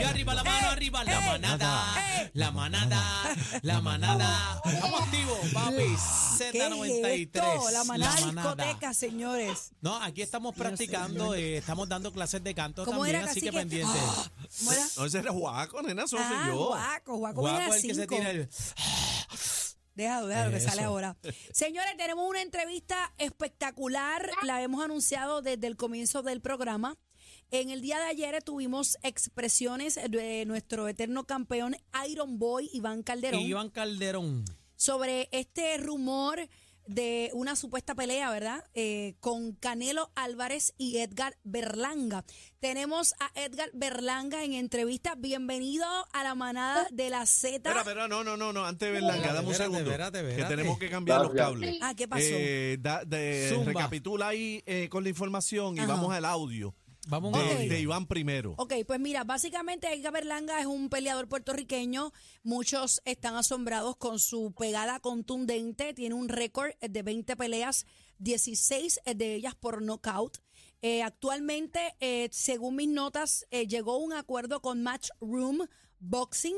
Y arriba la mano, arriba la manada. La manada, la manada. Estamos activos, papi. ¿Qué es Z93. esto? La manada discoteca, señores. No, aquí estamos practicando, eh, estamos dando clases de canto ¿Cómo también, era, así que cacique? pendiente. Ah, ¿Cómo era? No, ese era Juaco, nena, eso Ah, soy yo. guaco, guaco, Guapo viene a el que se tira el... Déjalo, déjalo que sale ahora. Señores, tenemos una entrevista espectacular. La hemos anunciado desde el comienzo del programa. En el día de ayer tuvimos expresiones de nuestro eterno campeón Iron Boy, Iván Calderón, Iván Calderón. sobre este rumor de una supuesta pelea, ¿verdad? Eh, con Canelo Álvarez y Edgar Berlanga. Tenemos a Edgar Berlanga en entrevista. Bienvenido a la manada de la Z. Espera, espera, no, no, no, no, antes de Berlanga, dame un espérate, segundo. espérate, Que espérate. tenemos que cambiar los cables. Ah, ¿qué pasó? Eh, da- de- recapitula ahí eh, con la información y Ajá. vamos al audio Vamos de, a Ok. de Iván primero. Ok, pues mira, básicamente Edgar Berlanga es un peleador puertorriqueño. Muchos están asombrados con su pegada contundente. Tiene un récord de 20 peleas, 16 de ellas por knockout. Eh, actualmente, eh, según mis notas, eh, llegó a un acuerdo con Matchroom Boxing,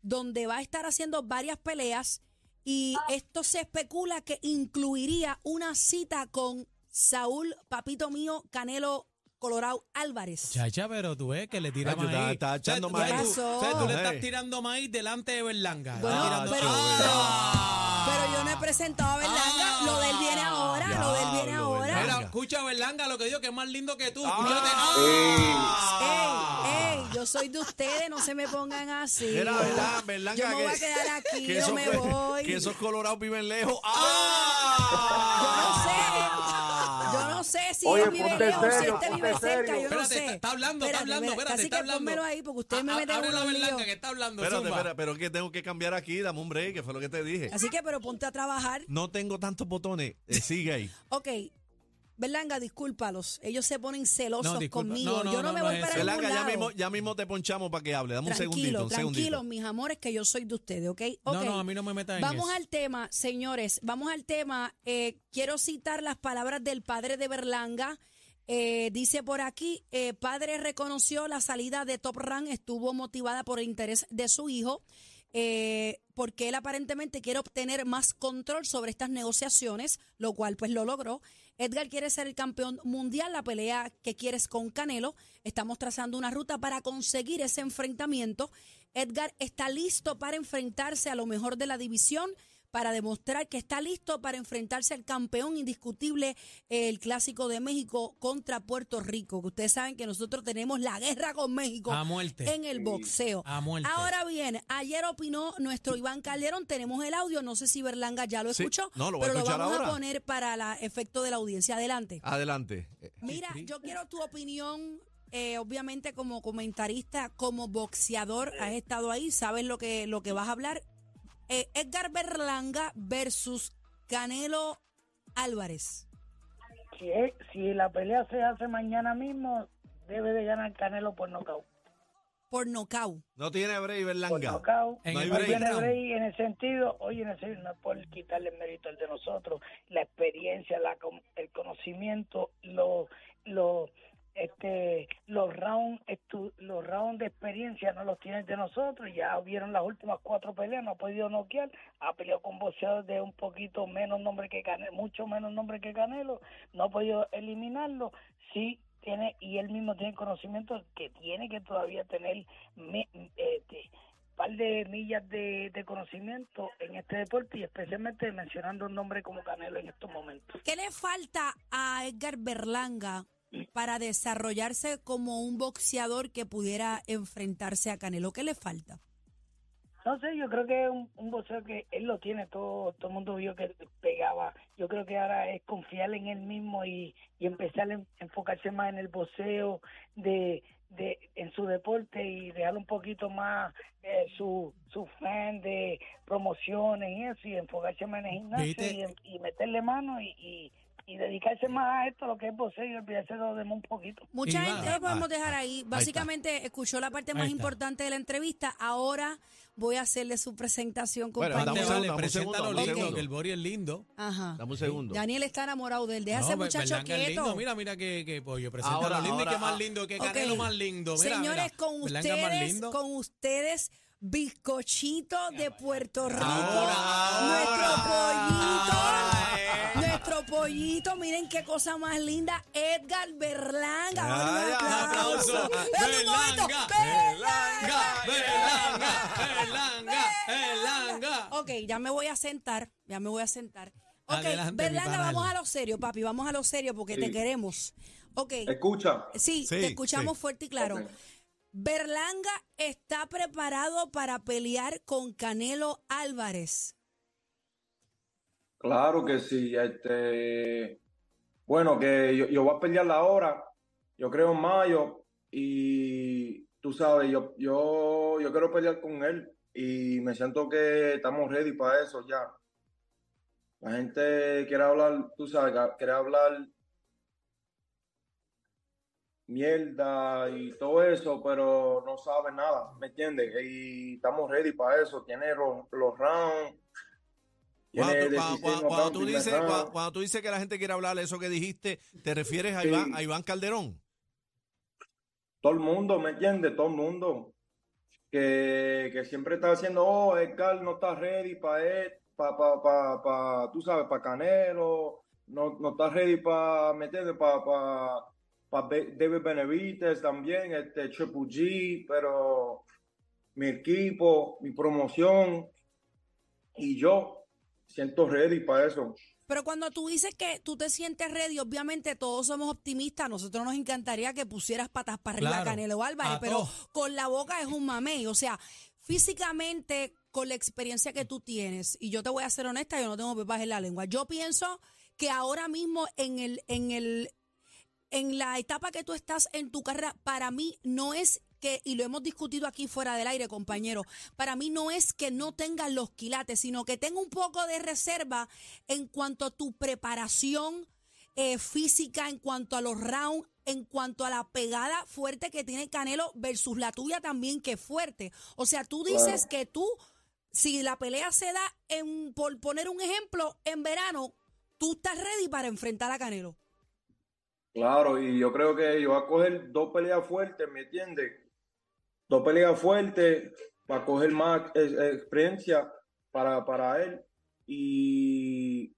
donde va a estar haciendo varias peleas. Y esto se especula que incluiría una cita con Saúl, papito mío, Canelo Colorado Álvarez. Chacha, pero tú ves que le tira maíz. está- está O sea, echando tú- maíz. tú- ¿Qué o sea, tú le pasó? estás tirando maíz delante de Berlanga. Bueno, Estás tirando- pero, ¡Ah! pero yo no he presentado a Berlanga. Ah. lo de él viene ahora, lo de él viene Diablo, ahora. Berlanga. Mira, escucha Berlanga lo que digo que es más lindo que tú. Ah. Escúchate. Ey, ey, yo soy de ustedes, no se me pongan así. Era verdad, Berlanga. Yo me que, voy a quedar aquí, esos- me voy. Que esos colorados viven lejos. Yo no sé. No sé si Oye, él vive ponte lejos, si este vive cerca, serio. yo no Espérate, sé. está- está hablando, está hablando, espérate, Así está que hablando. ahí, porque ustedes me uno en que está hablando. Espérate, zumba. espera, pero es que tengo que cambiar aquí, dame un break, que fue lo que te dije. Así que, pero ponte a trabajar. No tengo tantos botones. Eh, sigue ahí. Ok, Berlanga, discúlpalos. Ellos se ponen celosos No, conmigo. No, no, yo no, me voy para eso. ningún Berlanga, ya mismo, ya mismo te ponchamos para que hable. Dame un segundito, Tranquilo, un segundito. tranquilo, mis amores, que yo soy de ustedes, ¿ok? No, no, a mí no me metas en Vamos eso. al tema, señores, vamos al tema. Eh, quiero citar las palabras del padre de Berlanga. Eh, dice por aquí, eh, padre reconoció la salida de Top Rank, estuvo motivada por el interés de su hijo, eh, porque él aparentemente quiere obtener más control sobre estas negociaciones, lo cual pues lo logró. Edgar quiere ser el campeón mundial, la pelea que quieres con Canelo. Estamos trazando una ruta para conseguir ese enfrentamiento. Edgar está listo para enfrentarse a lo mejor de la división para demostrar que está listo para enfrentarse al campeón indiscutible, el Clásico de México contra Puerto Rico. Que ustedes saben que nosotros tenemos la guerra con México A muerte. en el boxeo. A muerte. Ahora bien, ayer opinó nuestro Iván Calderón, tenemos el audio, no sé si Berlanga ya lo Sí, escuchó, no, lo voy a pero lo vamos ahora. a poner para el efecto de la audiencia. Adelante. Adelante. Mira, yo quiero tu opinión, eh, obviamente como comentarista, como boxeador, has estado ahí, sabes lo que, lo que vas a hablar. Eh, Edgar Berlanga versus Canelo Álvarez. Si, la pelea se hace mañana mismo, debe de ganar Canelo por nocaut. Por nocaut. No tiene break, Por Berlanga. nocaut. En No hay no break. tiene break en el sentido, oye, en el sentido, no es por quitarle el mérito al de nosotros, la experiencia, la, el conocimiento, los los este los rounds los rounds de experiencia no los tienen de nosotros ya vieron las últimas cuatro peleas no ha podido noquear ha peleado con boxeadores de un poquito menos nombre que Canelo mucho menos nombre que Canelo no ha podido eliminarlo sí tiene y él mismo tiene conocimiento que tiene que todavía tener me- este, par de millas de, de conocimiento en este deporte y especialmente mencionando un nombre como Canelo en estos momentos. ¿Qué le falta a Edgar Berlanga para desarrollarse como un boxeador que pudiera enfrentarse a Canelo? ¿Qué le falta? No sé, yo creo que es un, un boxeo que él lo tiene, todo todo el mundo vio que pegaba. Yo creo que ahora es confiar en él mismo y, y empezar a en- enfocarse más en el boxeo, de, de en su deporte y dejar un poquito más eh, su, su fan de promociones y eso y enfocarse más en el gimnasio y, meterle mano y, y, y dedicarse más a esto, lo que es boxeo y olvidarse de lo demás un poquito. Mucha gente lo podemos Ah, dejar ahí. está. Básicamente escuchó la parte más Ahí importante de la entrevista. Ahora voy a hacerle su presentación, Bueno, compañero. dame un segundo, vale, dame un segundo, preséntalo dame un lindo, segundo. que el Bori es lindo. Ajá. Dame un segundo. Daniel está enamorado de él. Deja a ese No, muchacho Berlanga es quieto. lindo. Mira, mira que, que pollo. Preséntalo Ahora, lindo y ahora, qué más ah, lindo, que Ok. canelo más lindo. Mira, Señores, mira. con Berlanga más ustedes, lindo. con ustedes, bizcochito de Puerto Rico. Ahora, nuestro ahora, pollito. Pollito, miren qué cosa más linda. Edgar Berlanga. Ay, aplauso. momento. Berlanga, Berlanga, Berlanga, Berlanga. Ok, ya me voy a sentar, ya me voy a sentar. Ok, Adelante, Berlanga, vamos a lo serio, papi, vamos a lo serio porque te queremos. Ok, Escucha. sí, Sí, te escuchamos sí. fuerte y claro. Berlanga está preparado para pelear con Canelo Álvarez. Claro que sí. Este, bueno, que yo, voy a pelear ahora, yo creo en mayo, y tú sabes, yo, yo, yo quiero pelear con él y me siento que estamos ready para eso ya. La gente quiere hablar, tú sabes, quiere hablar mierda y todo eso, pero no sabe nada, ¿me entiendes? Y estamos ready para eso. Tiene los, los rounds. Cuando cuando- 16 cuando- cuando tú dices, cuando, tú dices que la gente quiere hablar eso que dijiste, ¿te refieres a Sí. Iván, a Iván Calderón? todo el mundo, ¿me entiendes? Todo el mundo. Que, que siempre está diciendo, oh, Edgar no está ready para él, para, pa, pa, pa, tú sabes, para Canelo, no, no está ready para, ¿me entiendes? Para pa, pa David Benavides también, este Triple G, pero mi equipo, mi promoción y yo siento ready para eso. Pero cuando tú dices que tú te sientes ready, obviamente todos somos optimistas. A nosotros nos encantaría que pusieras patas para arriba a Canelo Álvarez, a pero todos. con la boca es un mamey. O sea, físicamente, con la experiencia que tú tienes, y yo te voy a ser honesta, yo no tengo pepas en la lengua. Yo pienso que ahora mismo en el, en el, en la etapa que tú estás en tu carrera, para mí no es que, y lo hemos discutido aquí fuera del aire, compañero, para mí no es que no tengas los quilates, sino que tenga un poco de reserva en cuanto a tu preparación eh, física, en cuanto a los rounds, en cuanto a la pegada fuerte que tiene Canelo versus la tuya también, que es fuerte. O sea, tú dices que tú, si la pelea se da, en, por poner un ejemplo, en verano, tú estás ready para enfrentar a Canelo. Claro, y yo creo que yo voy a coger dos peleas fuertes, ¿me entiendes? Dos peleas fuertes para coger más eh, eh, experiencia para, para él. Y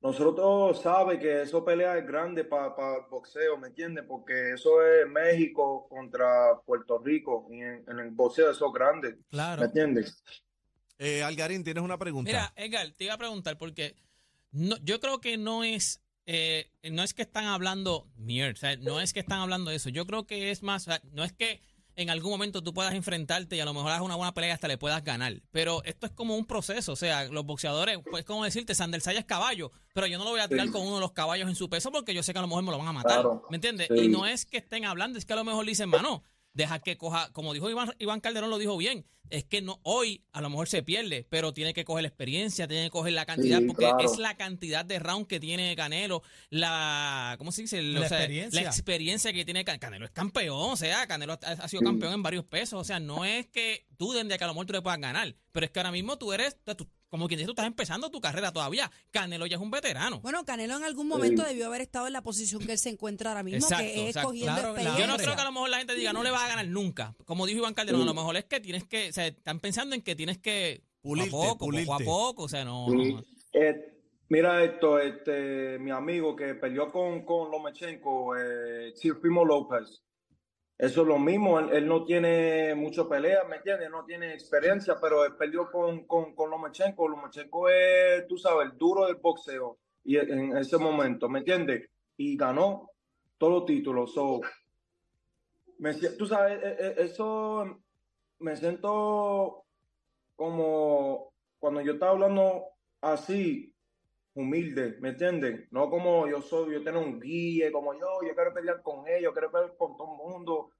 nosotros sabe que eso pelea es grande para el boxeo, ¿me entiendes? Porque eso es México contra Puerto Rico. Y en, en el boxeo eso es grande, ¿me Claro. entiendes? Eh, Algarín, tienes una pregunta. Mira, Edgar, te iba a preguntar porque no, yo creo que no es eh, no es que están hablando mierda, o sea, no es que están hablando de eso. Yo creo que es más, o sea, no es que en algún momento tú puedas enfrentarte y a lo mejor hagas una buena pelea y hasta le puedas ganar. Pero esto es como un proceso, o sea, los boxeadores, pues como decirte, Sander Saya es caballo, pero yo no lo voy a tirar Sí. con uno de los caballos en su peso porque yo sé que a lo mejor me lo van a matar, Claro. ¿me entiendes? Sí. Y no es que estén hablando, es que a lo mejor le dicen, mano, deja que coja, como dijo Iván, Iván Calderón lo dijo bien, es que no hoy a lo mejor se pierde, pero tiene que coger la experiencia, tiene que coger la cantidad, Sí, porque claro. es la cantidad de round que tiene Canelo, la, ¿cómo se dice? La O sea, experiencia. La experiencia que tiene Can- Canelo es campeón, o sea, Canelo ha, ha sido Sí. campeón en varios pesos, o sea, no es que duden de que a lo mejor tú le puedas ganar, pero es que ahora mismo tú eres, tú- como quien dice, tú estás empezando tu carrera todavía. Canelo ya es un veterano. Bueno, Canelo en algún momento debió haber estado en la posición que él se encuentra ahora mismo, Exacto, que es exacto. cogiendo Claro. Yo no creo que a lo mejor la gente diga no le vas a ganar nunca. Como dijo Iván Calderón, a lo mejor es que tienes que, o sea, están pensando en que tienes que Pulirte, poco a poco, pulirte. poco a poco, o sea, no. Sí. no. Eh, mira esto, este, mi amigo que peleó con, con Lomachenko, eh, López. Eso es lo mismo, él, no tiene mucho pelea, ¿me entiendes? No tiene experiencia, pero él peleó con, con, con Lomachenko. Lomachenko es, tú sabes, el duro del boxeo y en ese momento, ¿me entiendes? Y ganó todos los títulos. So, tú sabes, eh, eh, eso me siento como cuando yo estaba hablando así, humilde, ¿me entiendes? No como yo soy, yo tengo un guía, como yo, yo quiero pelear con ellos, quiero pelear con todo el mundo.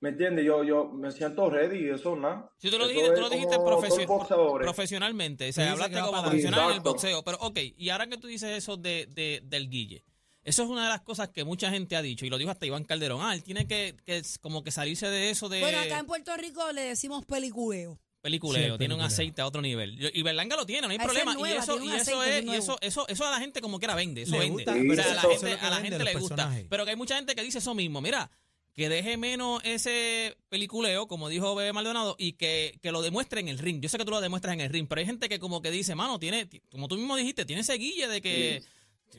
¿Me entiendes? Yo, yo me siento ready y eso nada. Si tú lo Eso dijiste, tú lo dijiste profesio- profesionalmente, o sea, hablaste como profesional en el boxeo. Pero, ok, y ahora que tú dices eso de, de- del Guille, eso es una de las cosas que mucha gente ha dicho, y lo dijo hasta Iván Calderón. Ah, él tiene que, que es como que salirse de eso de. Bueno, acá en Puerto Rico le decimos peliculeo. Peliculeo, Sí, tiene un aceite a otro nivel. Yo- Y Berlanga lo tiene, no hay problema. nueva, y eso, y eso aceite es, y eso, eso, eso a la gente como quiera vende, eso Le vende. gusta, o sea, pero a la gente, a la le gusta. personajes. Pero que hay mucha gente que dice eso mismo. Mira, que deje menos ese peliculeo, como dijo Bebé Maldonado, y que, que lo demuestre en el ring. Yo sé que tú lo demuestras en el ring, pero hay gente que como que dice, mano, tiene, como tú mismo dijiste, tiene ese guille de que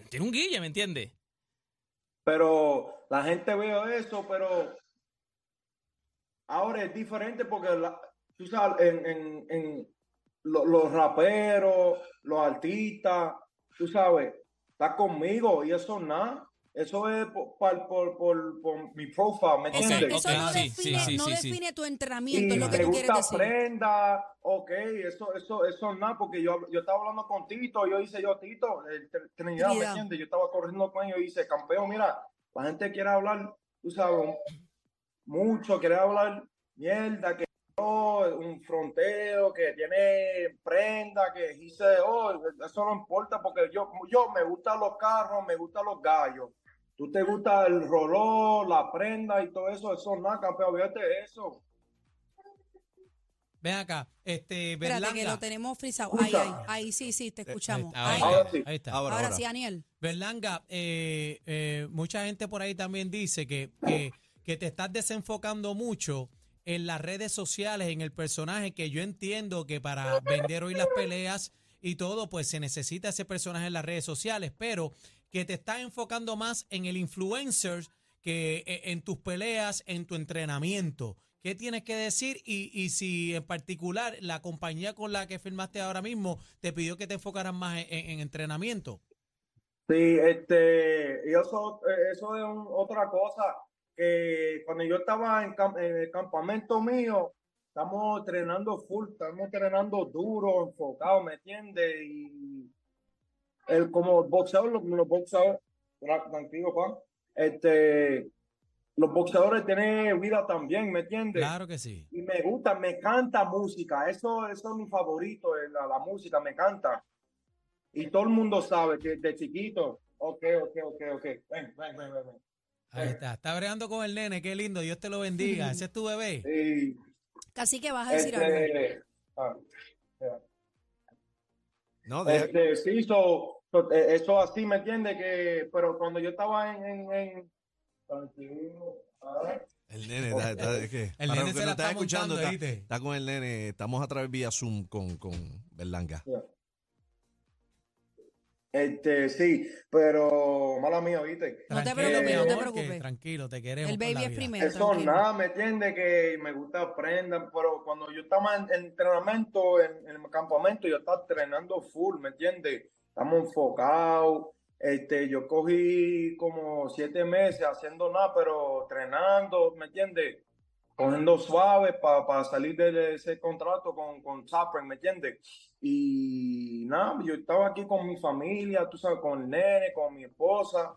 tiene un guille, ¿me entiendes? Pero la gente ve eso, pero ahora es diferente porque la- tú sabes, en, en, en lo- los raperos, los artistas, tú sabes, está conmigo y eso nada. Eso es por, por, por, por- por mi profile, ¿me entiendes? eso no, sí, define, sí, sí, no sí, sí. define tu Y entrenamiento, es lo que te tú quieres gusta decir. prenda, ok, eso, eso, eso nada, porque yo, yo estaba hablando con Tito, yo hice yo Tito, el Tr- Trinidad, ¿me entiendes? Yo estaba corriendo con ellos y dice, campeón, mira, la gente quiere hablar, tú sabes, mucho, quiere hablar mierda, que un fronteo, que tiene prenda, que dice, oh, eso no importa, porque yo, yo me gustan los carros, me gustan los gallos. Tú te gusta el rolón, la prenda y todo eso, eso nada, campeón, fíjate eso. Ven acá, este, Espérate, que Berlanga. lo tenemos frisado. Ahí, ahí, ahí, sí, sí, te escuchamos. Ahí Ahora sí. ahí está. Ahora, Ahora ahora. sí, Daniel. Berlanga, eh, eh, mucha gente por ahí también dice que, que, que te estás desenfocando mucho en las redes sociales, en el personaje, que yo entiendo que para vender hoy las peleas y todo, pues se necesita ese personaje en las redes sociales, pero que te estás enfocando más en el influencer que eh, en tus peleas, en tu entrenamiento. ¿Qué tienes que decir? Y, y si en particular la compañía con la que firmaste ahora mismo te pidió que te enfocaras más en- en- en entrenamiento. Sí, este, y eso, eh, es otra cosa, que cuando yo estaba en, el campamento mío, estamos entrenando full, estamos entrenando duro, enfocado, ¿me entiendes? Y el, como boxeador, los, los boxeadores, tra- tranquilo, Juan, este, los boxeadores tienen vida también, ¿me entiendes? Claro que sí. y me gusta, me canta música, eso, eso es mi favorito, eh, la, la música me canta. Y todo el mundo sabe que de chiquito, ok, ok, ok, ok, ven, ven, ven, ven. ven. Ahí está. Está bregando con el nene. Qué lindo. Dios te lo bendiga. Ese es tu bebé. Y, Casi que vas a decir algo. este, ah. No, deja- este, sí, so- so, eh, eso así, ¿me entiende? Que, pero cuando yo estaba en, en, en- tranquilo, ah, el nene está, está- es que, El nene los que se no la están está escuchando, está, con el nene, estamos a través vía Zoom con, con Berlanga. Este, sí, pero mala mía, ¿viste? No te Tranquilo, preocupes, no te preocupes. tranquilo, te queremos. El baby la es vida. primero. Eso tranquilo. nada, ¿me entiende? Que me gusta aprender, pero cuando yo estaba en, en entrenamiento, en, en el campamento, yo estaba entrenando full, ¿me entiende? Estamos enfocados. Este, yo cogí como siete meses haciendo nada, pero entrenando, ¿me entiende? Cogiendo suave para salir de ese contrato con, con Zapren, ¿me entiende? Y nada, yo estaba aquí con mi familia, tú sabes, con el nene, con mi esposa.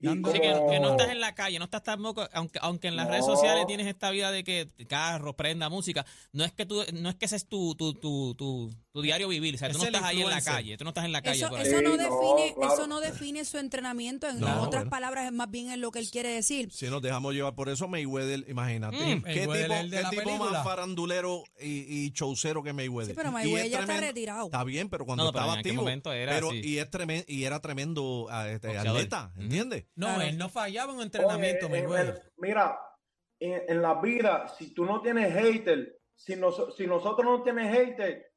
Y Así que, no estás en la calle, no estás tampoco, aunque, aunque en las No. redes sociales tienes esta vida de que carro, prenda, música, no es que tú, no es que ese es tu, tu, tu, tu, tu diario vivir, o sea, tú no estás ahí en la calle, tú no estás en la calle Eso, por ahí. eso no define, claro. eso no define su entrenamiento. En No, otras bueno. palabras, es más bien en lo que él quiere decir. Si nos dejamos llevar por eso, Mayweather, imagínate. Mm. ¿Qué Mayweather tipo, es el de qué la tipo película. más farandulero y, y showcero que Mayweather? Sí, pero Y Mayweather es ya está tremendo- retirado. Está bien, pero cuando No, pero estaba activo. momento era pero, así. y, es tremen- y era tremendo ah, este, atleta. ¿entiendes? No, Claro. él no fallaba en un entrenamiento, Oye, en Mayweather. el- mira, en, en la vida, si tú no tienes hater, si, nos- si nosotros no tienes hater,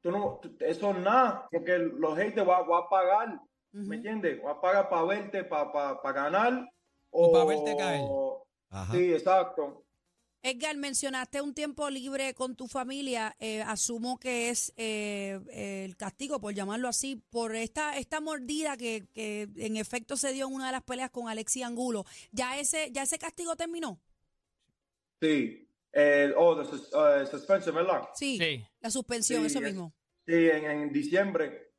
tú no, eso es nada, porque los haters va, va a pagar. ¿me entiendes? Va a pagar para verte, para ganar. O pa' verte caer. Ajá. Sí, exacto. Edgar, mencionaste un tiempo libre con tu familia. eh, asumo que es eh, el castigo, por llamarlo así, por esta, esta mordida que, que en efecto se dio en una de las peleas con Alexi Angulo. ¿Ya ese, ya ese castigo terminó? Sí. El, oh, the sus- eh, suspension, ¿verdad? Sí, Sí. la suspensión, Sí, eso es- mismo. Sí, en, en diciembre.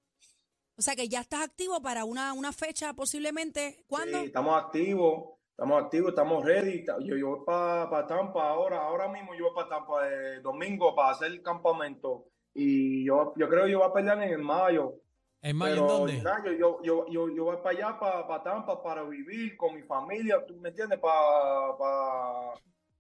O sea que ya estás activo para una, una fecha posiblemente. ¿Cuándo? Sí, estamos activos, estamos activos, estamos ready. Yo, yo voy para Tampa ahora, ahora mismo yo voy para Tampa de domingo para hacer el campamento. Y yo, yo creo que yo voy a pelear en mayo. ¿En mayo en Pero dónde? nada, yo, yo, yo, yo, yo voy para allá, para, para Tampa, para vivir con mi familia, ¿tú me entiendes? Para, para,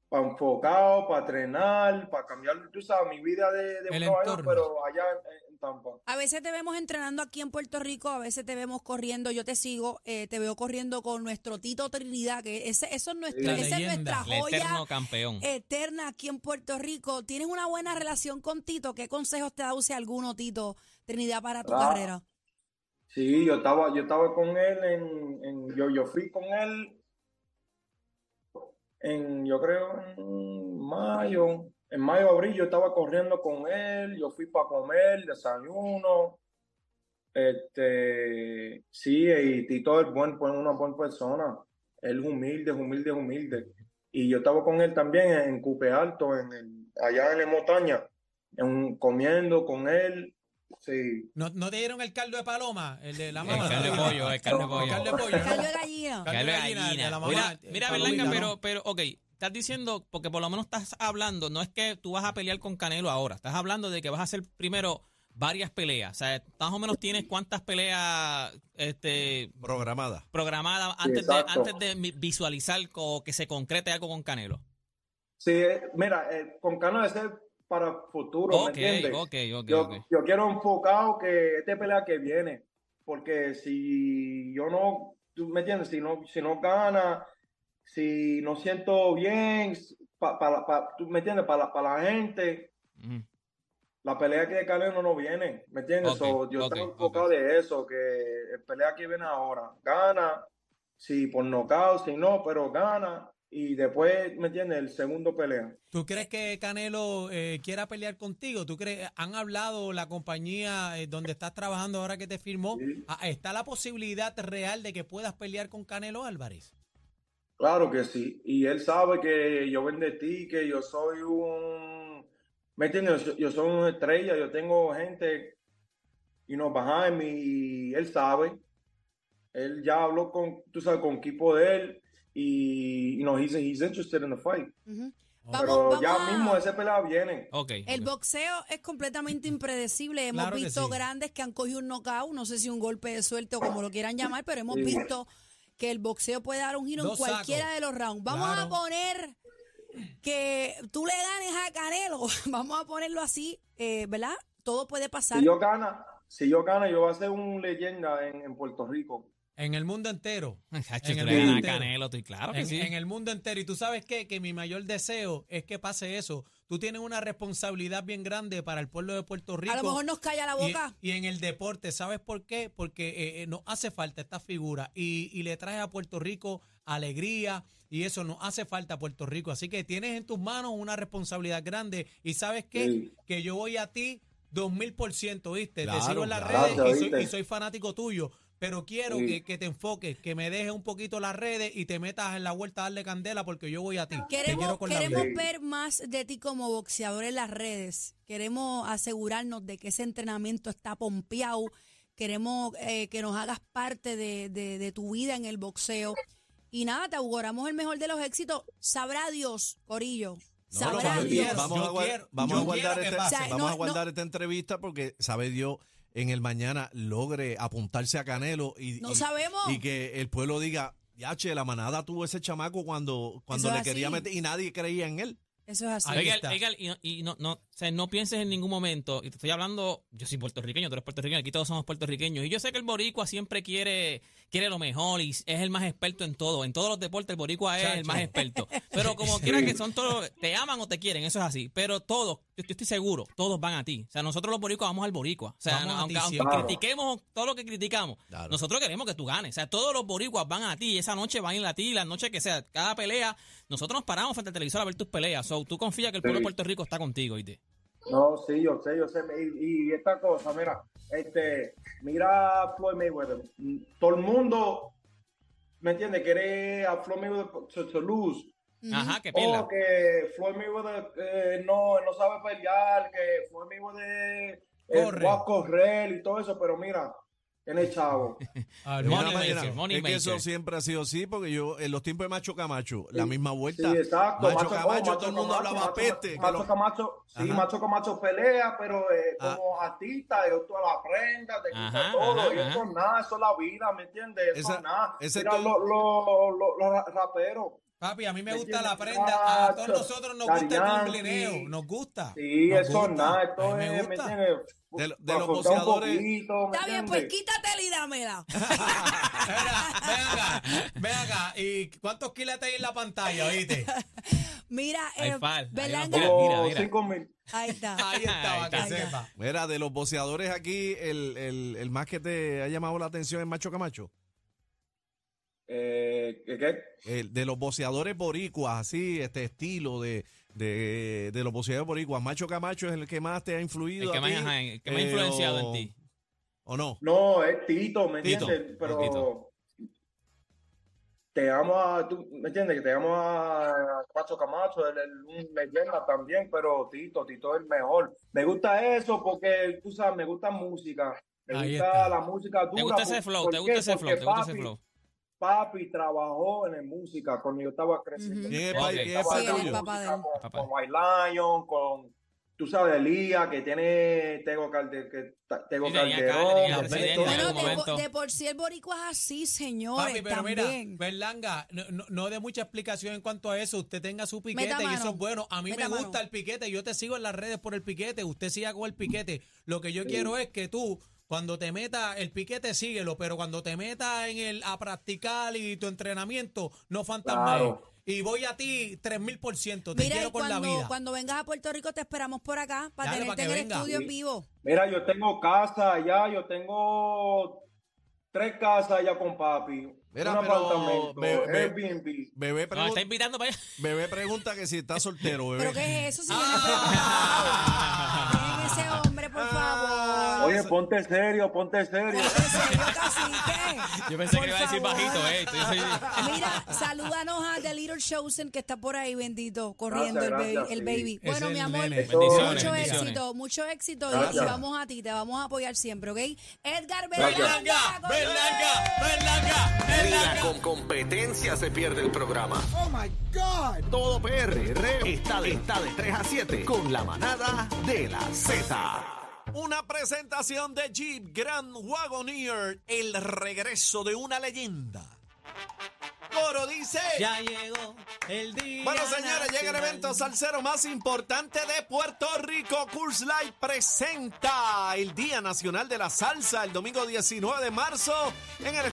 para enfocado, para entrenar, para cambiar, tú sabes, mi vida de, de El Nueva York, pero allá en, en Tampa. A veces te vemos entrenando aquí en Puerto Rico, a veces te vemos corriendo, yo te sigo, eh, te veo corriendo con nuestro Tito Trinidad, que ese, eso es nuestra, esa es leyenda. nuestra El joya eterno campeón. eterna aquí en Puerto Rico. ¿Tienes una buena relación con Tito? ¿Qué consejos te da usted alguno, Tito Trinidad, para tu Ah. carrera? Sí, yo estaba, yo estaba con él en, en yo, yo fui con él en, yo creo, en mayo, en mayo, abril, yo estaba corriendo con él, yo fui para comer, desayuno, este, sí, y Tito es buen, una buena persona, él es humilde, humilde, humilde, y yo estaba con él también en Cupe Alto, en el, allá en la montaña, en, comiendo con él, sí. ¿No, ¿No te dieron el caldo de paloma? El de la El mamá. caldo de pollo, el caldo de pollo. El caldo de pollo. ¿no? Caldo de gallina. Caldo de Caldo de gallina, gallina. de la mamá, Mira, mira Berlanga, ¿no? pero, pero, ok, estás diciendo, porque por lo menos estás hablando, no es que tú vas a pelear con Canelo ahora, estás hablando de que vas a hacer primero varias peleas. O sea, más o menos tienes cuántas peleas este, Programada. programadas antes, de, antes de visualizar o que se concrete algo con Canelo. Sí, eh, mira, eh, con ganas de ser para futuro, Ok, ¿me entiendes? yo, quiero enfocado que este pelea que viene, porque si yo no, tú me entiendes, si no, si no gana, si no siento bien, pa, pa- pa- tú me entiendes, para, la gente, la pelea que de Canelo no viene, ¿me entiendes? So, yo estoy enfocado de eso, que el pelea que viene ahora, gana, si por nocaut, si no, pero gana, y después, ¿me entiendes? El segundo pelea. ¿Tú crees que Canelo eh, quiera pelear contigo? ¿Tú crees, han hablado la compañía eh, donde estás trabajando ahora que te firmó? Sí. ¿Está la posibilidad real de que puedas pelear con Canelo Álvarez? Claro que sí. Y él sabe que yo vengo de ti, que yo soy un, ¿me entiendes? Yo, yo soy una estrella, yo tengo gente, y nos behind me, y él sabe. Él ya habló con, tú sabes, con equipo de él, y, you know, he's, he's interested in the fight. Pero Vamos, ya vamos mismo ese pelea viene. Ok. El boxeo es completamente impredecible. Hemos Claro que visto sí. grandes que han cogido un knockout, no sé si un golpe de suerte o como lo quieran llamar, pero hemos Sí. visto que el boxeo puede dar un giro en cualquiera sacos. de los rounds. Vamos a poner que tú le ganes a Canelo. Vamos a ponerlo así, eh, ¿verdad? Todo puede pasar. Si yo gana, si yo gano, yo voy a ser un leyenda en, en Puerto Rico. En el mundo entero. Chacho, en el mundo entero. Canelo, estoy claro que en, sí. en el mundo entero. Y tú sabes qué? que mi mayor deseo es que pase eso. Tú tienes una responsabilidad bien grande para el pueblo de Puerto Rico. a lo mejor nos calla la boca. Y, en el deporte, ¿sabes por qué? Porque eh, eh, nos hace falta esta figura y, y le trae a Puerto Rico alegría y eso nos hace falta a Puerto Rico. Así que tienes en tus manos una responsabilidad grande y ¿sabes qué? Sí. Que yo voy a ti dos mil por ciento, ¿viste? Te Claro, sigo en las claro. redes y soy, y soy fanático tuyo. Pero quiero Sí. que, que te enfoques, que me dejes un poquito las redes y te metas en la vuelta a darle candela porque yo voy a ti. Queremos, ver más de ti como boxeador en las redes. Queremos asegurarnos de que ese entrenamiento está pompeado. Queremos eh, que nos hagas parte de, de- de tu vida en el boxeo. Y nada, te auguramos el mejor de los éxitos. Sabrá Dios, Corillo. No, Sabrá Dios. quiero, vamos a, guar- quiero, vamos a guardar, este- vamos a guardar esta entrevista porque sabe Dios en el mañana logre apuntarse a Canelo y, No y- sabemos. y que el pueblo diga, ya che, la manada tuvo ese chamaco cuando, cuando le quería meter y nadie creía en él. Eso es así. Oiga, oiga, y, no- y no, no, o sea, no pienses en ningún momento, y te estoy hablando, yo soy puertorriqueño, tú eres puertorriqueño, aquí todos somos puertorriqueños, y yo sé que el boricua siempre quiere, quiere lo mejor y es el más experto en todo, en todos los deportes el boricua es el más experto, pero como quiera que son todos, te aman o te quieren, eso es así, pero todos, yo, yo estoy seguro, todos van a ti, o sea, nosotros los boricuas vamos al boricua, o sea, aunque, ti aunque siempre. critiquemos todo lo que criticamos, Claro. nosotros queremos que tú ganes, o sea, todos los boricuas van a ti, y esa noche van a ir a ti, la noche que sea, cada pelea, nosotros nos paramos frente al televisor a ver tus peleas, so, tú confías que el pueblo de. Puerto Rico está contigo, ¿oíste? No, sí, yo sé, yo sé. Y, y esta cosa, mira, este, mira a Floyd Mayweather. Mm, Todo el mundo, ¿me entiende? Quiere a Floyd Mayweather to, to lose. Ajá, que pierda. O que Floyd Mayweather eh, no, no sabe pelear, que Floyd Mayweather eh, Corre. va a correr y todo eso, pero mira, tiene chavo. Ah, De Money maker, es que eso siempre ha sido así, porque yo, en los tiempos de Macho Camacho, la Sí, misma Sí, vuelta, exacto. Macho, Macho, Camacho, todo el mundo Camacho, hablaba Macho, peste. Macho lo- Camacho, sí, Ajá. Macho Camacho pelea, pero eh, Ah. como artista, de toda la prenda, te Ajá, gusta todo. ajá, y eso ajá. es nada, eso es la vida, ¿me entiendes? Eso Esa- es nada. ese Mira todo- los los- los- los raperos. Papi, a mí me ¿Me gusta la prenda. A todos nosotros nos gusta el. Yankee. Nos gusta. Sí, Nos eso gusta. nada, esto me es, ¿me gusta. De los boxeadores- poquito, ¿me Está bien, pues quítatela y dámela. Mira, ven acá, ven acá. ¿Y cuántos kilos hay en la pantalla, oíste? Mira, eh, fal, Mira, mira. cinco mil. Ahí está. Ahí está, Ahí para que está. sepa. Mira, de los boxeadores aquí, el, el, el más que te ha llamado la atención es Macho Camacho. Eh, ¿qué, qué? El, de los boxeadores boricuas, así, este estilo de, de, de los boxeadores boricuas. Macho Camacho es el que más te ha influido. El que a más, ti, ajá, el que más ha influenciado o- en ti. ¿O no? No, es Tito, ¿me Tito, entiendes? es Pero Tito. te amo a, tú, ¿me entiendes? Que te amo a Pacho Camacho, un leyenda también, pero Tito, Tito es el mejor. Me gusta eso porque, tú sabes, me gusta música. Me Ahí gusta está. la música dura. ¿Te gusta ¿Por- ese flow? ¿Te gusta ese flow? ¿Te gusta ese flow? Papi trabajó en la música cuando yo estaba creciendo. ¿Quién es el Ok. pa- quién es Sí, papá de él. con, Papá. con White Lion, con, tú sabes, Elías, que tiene Tego, Calde, que, Tego Sí, Calderón. Bueno, de, por- de por sí el boricua es así, señores, Papi, pero también. mira, Berlanga, no, no, no de mucha explicación en cuanto a eso. Usted tenga su piquete y eso es bueno. A mí Meta me mano. gusta el piquete. Yo te sigo en las redes por el piquete. Usted siga con el piquete. Lo que yo quiero es que tú, cuando te metas el piquete, síguelo. Pero cuando te metas en el a practicar y tu entrenamiento, no fantasmees. Claro. Y voy a ti 3000%. Te Mira, quiero y con la cuando, vida. cuando vengas a Puerto Rico te esperamos por acá para Dale, tenerte para en el venga. estudio en vivo. Mira, yo tengo casa allá, yo tengo tres casas allá con papi. Mira, un pero, Airbnb. Bebé, No, pregun- está invitando para allá. bebé pregunta que si está soltero, bebé. ¿Pero qué es eso, señor? Ah. Oye, ponte serio, ponte serio. Ponte serio, cacique. Yo pensé Por que iba a decir favor. bajito, eh. Soy- Mira, salúdanos a The Little Chosen que está por ahí, bendito, corriendo Gracias, el baby. gracias, el sí. baby. Ese Bueno, es mi amor, mucho bendiciones. éxito, mucho éxito y- vamos a ti, te vamos a apoyar siempre, ¿ok? Edgar. Berlanga. Berlanga, Berlanga, Berlanga. la con competencia se pierde el programa. Oh my God. Todo PR está de, está de 3 a 7 con la manada de la Z. Una presentación de Jeep Grand Wagoneer, el regreso de una leyenda. Coro dice. Ya llegó el día. Bueno, señores, llega el evento salsero más importante de Puerto Rico. Curse Light presenta el Día Nacional de la Salsa el domingo 19 de marzo en el